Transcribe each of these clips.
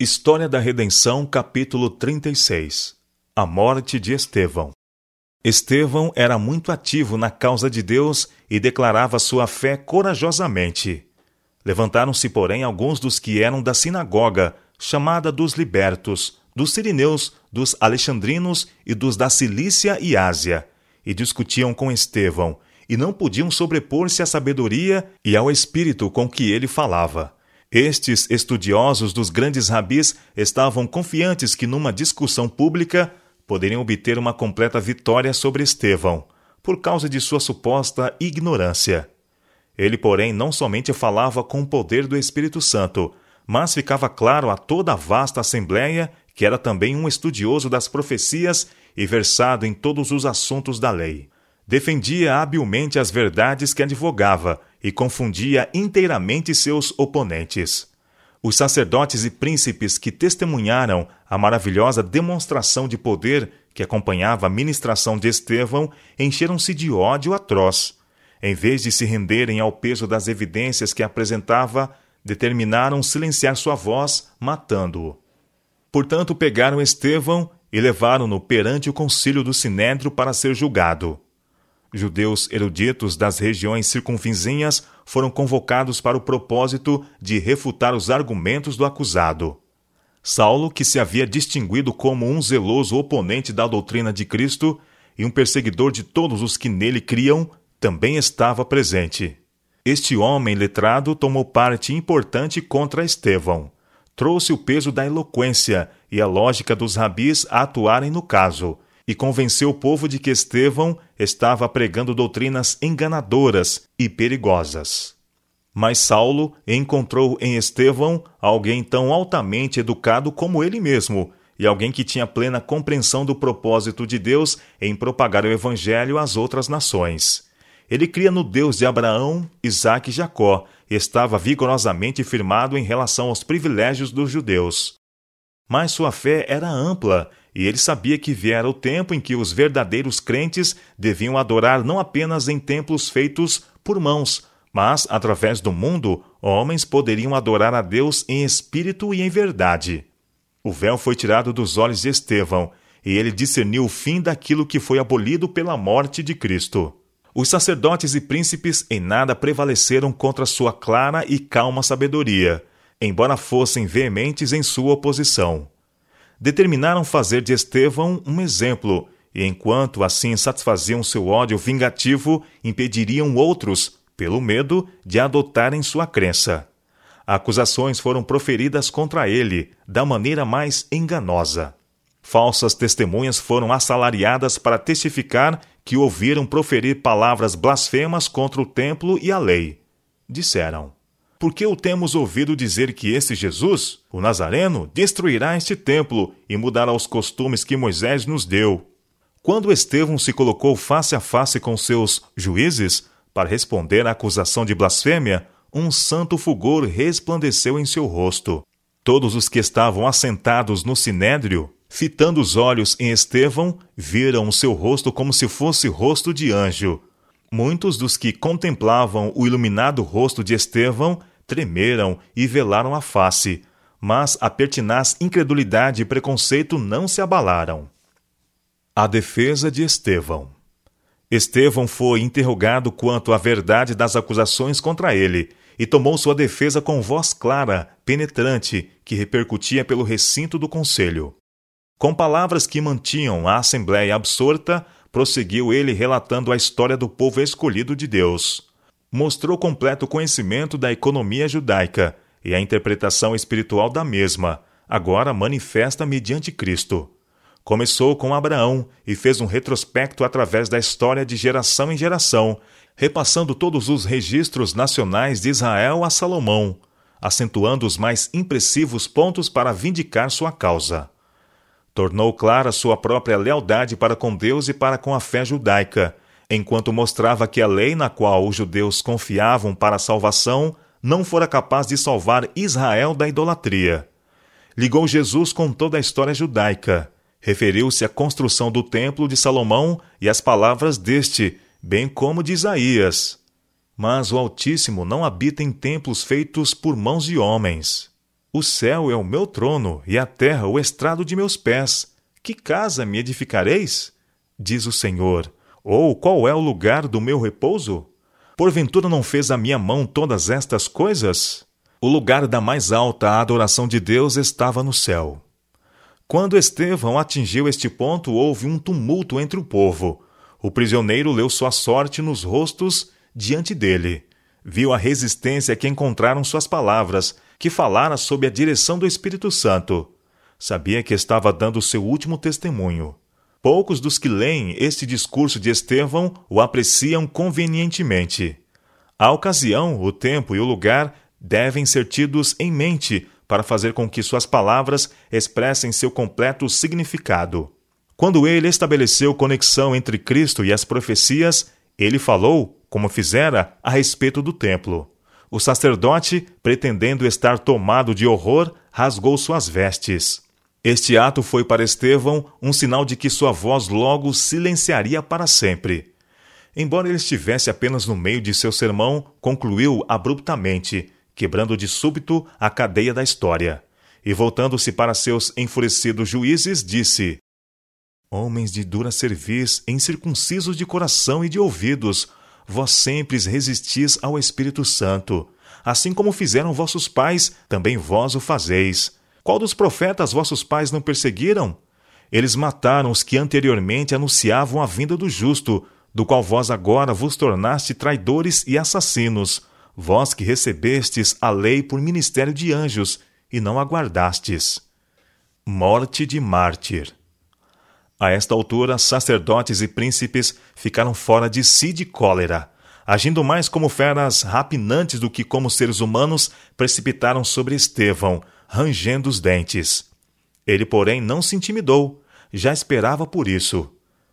História da Redenção, capítulo 36 A morte de Estevão. Estevão era muito ativo na causa de Deus e declarava sua fé corajosamente. Levantaram-se, porém, alguns dos que eram da sinagoga, chamada dos libertos, dos sirineus, dos alexandrinos e dos da Cilícia e Ásia, e discutiam com Estevão, e não podiam sobrepor-se à sabedoria e ao espírito com que ele falava. Estes estudiosos dos grandes rabis estavam confiantes que numa discussão pública poderiam obter uma completa vitória sobre Estevão, por causa de sua suposta ignorância. Ele, porém, não somente falava com o poder do Espírito Santo, mas ficava claro a toda a vasta assembleia que era também um estudioso das profecias e versado em todos os assuntos da lei. Defendia habilmente as verdades que advogava e confundia inteiramente seus oponentes. Os sacerdotes e príncipes que testemunharam a maravilhosa demonstração de poder que acompanhava a ministração de Estevão encheram-se de ódio atroz. Em vez de se renderem ao peso das evidências que apresentava, determinaram silenciar sua voz, matando-o. Portanto, pegaram Estevão e levaram-no perante o concílio do Sinédrio para ser julgado. Judeus eruditos das regiões circunvizinhas foram convocados para o propósito de refutar os argumentos do acusado. Saulo, que se havia distinguido como um zeloso oponente da doutrina de Cristo e um perseguidor de todos os que nele criam, também estava presente. Este homem letrado tomou parte importante contra Estevão. Trouxe o peso da eloquência e a lógica dos rabis a atuarem no caso, e convenceu o povo de que Estevão estava pregando doutrinas enganadoras e perigosas. Mas Saulo encontrou em Estevão alguém tão altamente educado como ele mesmo, e alguém que tinha plena compreensão do propósito de Deus em propagar o Evangelho às outras nações. Ele cria no Deus de Abraão, Isaque e Jacó, e estava vigorosamente firmado em relação aos privilégios dos judeus. Mas sua fé era ampla e ele sabia que viera o tempo em que os verdadeiros crentes deviam adorar não apenas em templos feitos por mãos, mas, através do mundo, homens poderiam adorar a Deus em espírito e em verdade. O véu foi tirado dos olhos de Estevão, e ele discerniu o fim daquilo que foi abolido pela morte de Cristo. Os sacerdotes e príncipes em nada prevaleceram contra sua clara e calma sabedoria, embora fossem veementes em sua oposição determinaram fazer de Estevão um exemplo, e enquanto assim satisfaziam seu ódio vingativo, impediriam outros, pelo medo, de adotarem sua crença. Acusações foram proferidas contra ele, da maneira mais enganosa. Falsas testemunhas foram assalariadas para testificar que ouviram proferir palavras blasfemas contra o templo e a lei. Disseram: porque o temos ouvido dizer que esse Jesus, o Nazareno, destruirá este templo e mudará os costumes que Moisés nos deu. Quando Estevão se colocou face a face com seus juízes para responder à acusação de blasfêmia, um santo fulgor resplandeceu em seu rosto. Todos os que estavam assentados no sinédrio, fitando os olhos em Estevão, viram o seu rosto como se fosse rosto de anjo. Muitos dos que contemplavam o iluminado rosto de Estevão tremeram e velaram a face, mas a pertinaz incredulidade e preconceito não se abalaram. A defesa de Estevão. Estevão foi interrogado quanto à verdade das acusações contra ele e tomou sua defesa com voz clara, penetrante, que repercutia pelo recinto do conselho. Com palavras que mantinham a assembléia absorta, prosseguiu ele relatando a história do povo escolhido de Deus. Mostrou completo conhecimento da economia judaica e a interpretação espiritual da mesma, agora manifesta mediante Cristo. Começou com Abraão e fez um retrospecto através da história de geração em geração, repassando todos os registros nacionais de Israel a Salomão, acentuando os mais impressivos pontos para vindicar sua causa. Tornou clara sua própria lealdade para com Deus e para com a fé judaica, enquanto mostrava que a lei na qual os judeus confiavam para a salvação não fora capaz de salvar Israel da idolatria. Ligou Jesus com toda a história judaica. Referiu-se à construção do templo de Salomão e às palavras deste, bem como de Isaías. Mas o Altíssimo não habita em templos feitos por mãos de homens. O céu é o meu trono e a terra o estrado de meus pés. Que casa me edificareis? Diz o Senhor. Ou qual é o lugar do meu repouso? Porventura não fez a minha mão todas estas coisas? O lugar da mais alta adoração de Deus estava no céu. Quando Estevão atingiu este ponto, houve um tumulto entre o povo. O prisioneiro leu sua sorte nos rostos diante dele. Viu a resistência que encontraram suas palavras, que falara sob a direção do Espírito Santo. Sabia que estava dando seu último testemunho. Poucos dos que leem este discurso de Estevão o apreciam convenientemente. A ocasião, o tempo e o lugar devem ser tidos em mente para fazer com que suas palavras expressem seu completo significado. Quando ele estabeleceu conexão entre Cristo e as profecias, ele falou, como fizera, a respeito do templo. O sacerdote, pretendendo estar tomado de horror, rasgou suas vestes. Este ato foi para Estevão um sinal de que sua voz logo silenciaria para sempre. Embora ele estivesse apenas no meio de seu sermão, concluiu abruptamente, quebrando de súbito a cadeia da história. E voltando-se para seus enfurecidos juízes, disse: Homens de dura cerviz, incircuncisos de coração e de ouvidos, vós sempre resistis ao Espírito Santo. Assim como fizeram vossos pais, também vós o fazeis. Qual dos profetas vossos pais não perseguiram? Eles mataram os que anteriormente anunciavam a vinda do justo, do qual vós agora vos tornaste traidores e assassinos vós que recebestes a lei por ministério de anjos e não aguardastes. Morte de mártir. A esta altura, sacerdotes e príncipes ficaram fora de si de cólera. Agindo mais como feras rapinantes do que como seres humanos, precipitaram sobre Estevão, rangendo os dentes. Ele, porém, não se intimidou, já esperava por isso.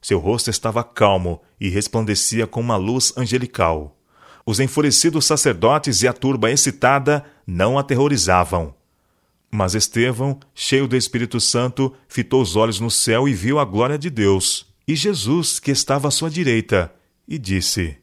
Seu rosto estava calmo e resplandecia com uma luz angelical. Os enfurecidos sacerdotes e a turba excitada não aterrorizavam. Mas Estevão, cheio do Espírito Santo, fitou os olhos no céu e viu a glória de Deus, e Jesus, que estava à sua direita, e disse: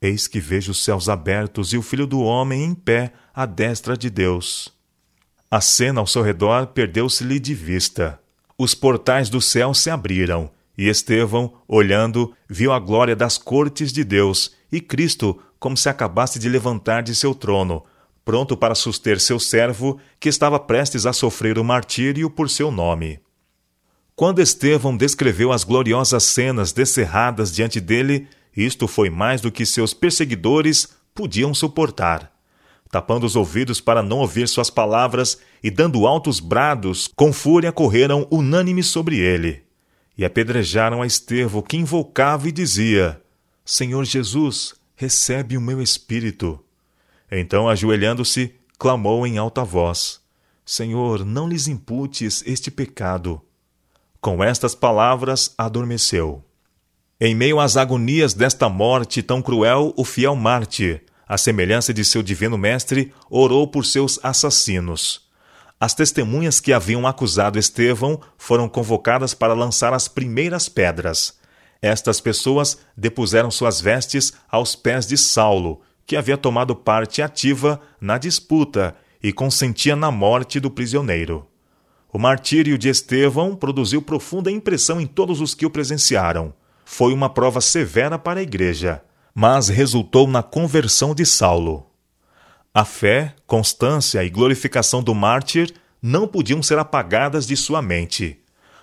Eis que vejo os céus abertos e o Filho do Homem em pé à destra de Deus. A cena ao seu redor perdeu-se-lhe de vista. Os portais do céu se abriram, e Estevão, olhando, viu a glória das cortes de Deus e Cristo como se acabasse de levantar de seu trono, pronto para suster seu servo, que estava prestes a sofrer o martírio por seu nome. Quando Estevão descreveu as gloriosas cenas descerradas diante dele, isto foi mais do que seus perseguidores podiam suportar. Tapando os ouvidos para não ouvir suas palavras e dando altos brados, com fúria correram unânimes sobre ele. E apedrejaram a Estevão, que invocava e dizia: Senhor Jesus, recebe o meu espírito. Então, ajoelhando-se, clamou em alta voz: Senhor, não lhes imputes este pecado. Com estas palavras, adormeceu. Em meio às agonias desta morte tão cruel, o fiel mártir, à semelhança de seu divino mestre, orou por seus assassinos. As testemunhas que haviam acusado Estevão foram convocadas para lançar as primeiras pedras. Estas pessoas depuseram suas vestes aos pés de Saulo, que havia tomado parte ativa na disputa e consentia na morte do prisioneiro. O martírio de Estevão produziu profunda impressão em todos os que o presenciaram. Foi uma prova severa para a igreja, mas resultou na conversão de Saulo. A fé, constância e glorificação do mártir não podiam ser apagadas de sua mente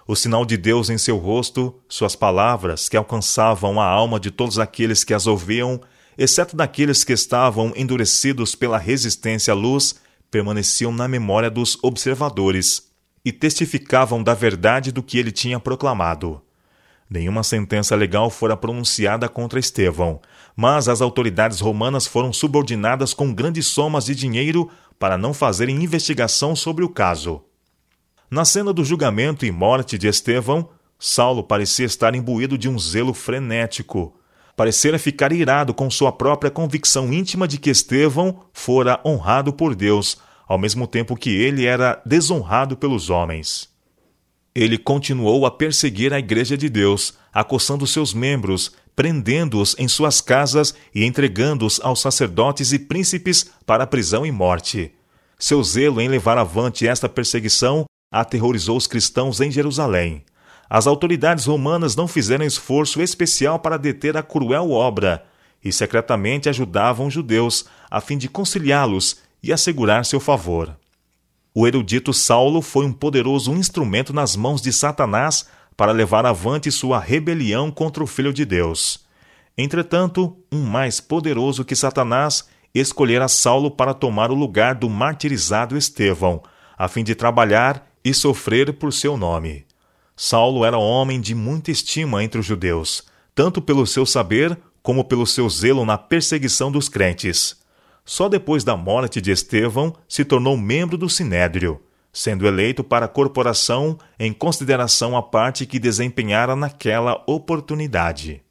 o sinal de Deus em seu rosto, suas palavras que alcançavam a alma de todos aqueles que as ouviam, exceto daqueles que estavam endurecidos pela resistência à luz, permaneciam na memória dos observadores e testificavam da verdade do que ele tinha proclamado. Nenhuma sentença legal fora pronunciada contra Estevão, mas as autoridades romanas foram subordinadas com grandes somas de dinheiro para não fazerem investigação sobre o caso. Na cena do julgamento e morte de Estevão, Saulo parecia estar imbuído de um zelo frenético. Parecera ficar irado com sua própria convicção íntima de que Estevão fora honrado por Deus, ao mesmo tempo que ele era desonrado pelos homens. Ele continuou a perseguir a Igreja de Deus, acossando seus membros, prendendo-os em suas casas e entregando-os aos sacerdotes e príncipes para prisão e morte. Seu zelo em levar avante esta perseguição aterrorizou os cristãos em Jerusalém. As autoridades romanas não fizeram esforço especial para deter a cruel obra e secretamente ajudavam os judeus a fim de conciliá-los e assegurar seu favor. O erudito Saulo foi um poderoso instrumento nas mãos de Satanás para levar avante sua rebelião contra o Filho de Deus. Entretanto, um mais poderoso que Satanás escolhera Saulo para tomar o lugar do martirizado Estevão, a fim de trabalhar e sofrer por seu nome. Saulo era homem de muita estima entre os judeus, tanto pelo seu saber como pelo seu zelo na perseguição dos crentes. Só depois da morte de Estevão se tornou membro do Sinédrio, sendo eleito para a corporação em consideração à parte que desempenhara naquela oportunidade.